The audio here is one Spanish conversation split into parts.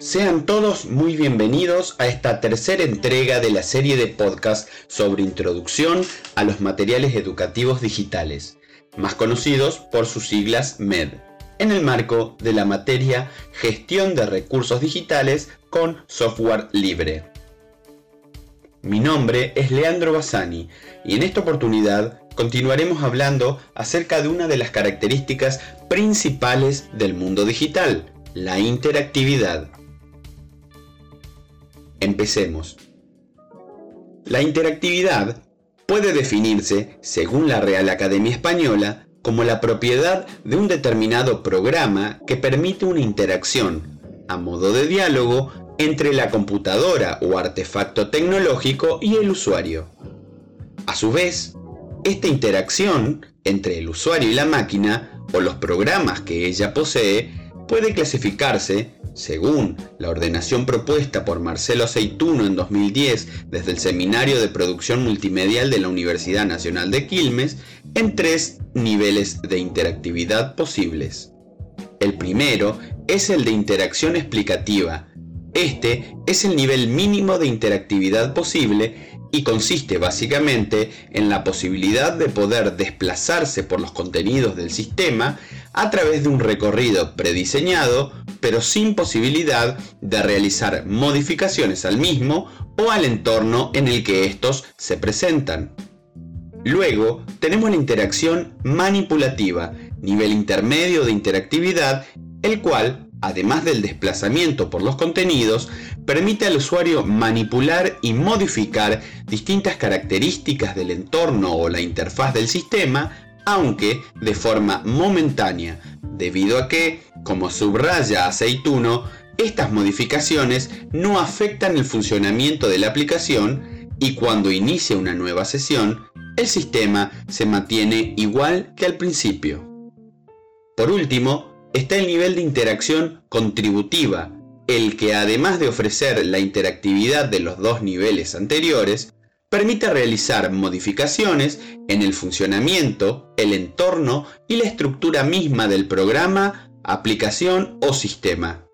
Sean todos muy bienvenidos a esta tercera entrega de la serie de podcast sobre introducción a los materiales educativos digitales, más conocidos por sus siglas MED, en el marco de la materia Gestión de Recursos Digitales con Software Libre. Mi nombre es Leandro Bassani y en esta oportunidad continuaremos hablando acerca de una de las características principales del mundo digital, la interactividad. Empecemos. La interactividad puede definirse, según la Real Academia Española, como la propiedad de un determinado programa que permite una interacción, a modo de diálogo, entre la computadora o artefacto tecnológico y el usuario. A su vez, esta interacción entre el usuario y la máquina o los programas que ella posee puede clasificarse, según la ordenación propuesta por Marcelo Aceituno en 2010 desde el Seminario de Producción Multimedial de la Universidad Nacional de Quilmes, en tres niveles de interactividad posibles. El primero es el de interacción explicativa. Este es el nivel mínimo de interactividad posible y consiste básicamente en la posibilidad de poder desplazarse por los contenidos del sistema a través de un recorrido prediseñado, pero sin posibilidad de realizar modificaciones al mismo o al entorno en el que estos se presentan. Luego tenemos la interacción manipulativa, nivel intermedio de interactividad, el cual además del desplazamiento por los contenidos, permite al usuario manipular y modificar distintas características del entorno o la interfaz del sistema, aunque de forma momentánea, debido a que, como subraya Aceituno, estas modificaciones no afectan el funcionamiento de la aplicación y cuando inicia una nueva sesión, el sistema se mantiene igual que al principio. Por último, está el nivel de interacción contributiva, el que además de ofrecer la interactividad de los dos niveles anteriores, permite realizar modificaciones en el funcionamiento, el entorno y la estructura misma del programa, aplicación o sistema.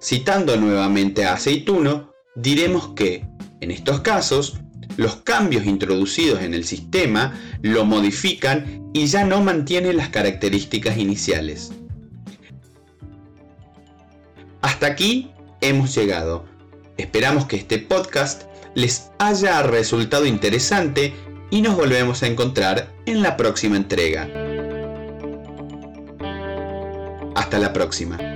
Citando nuevamente a Aceituno, diremos que, en estos casos, los cambios introducidos en el sistema lo modifican y ya no mantienen las características iniciales. Hasta aquí hemos llegado. Esperamos que este podcast les haya resultado interesante y nos volvemos a encontrar en la próxima entrega. Hasta la próxima.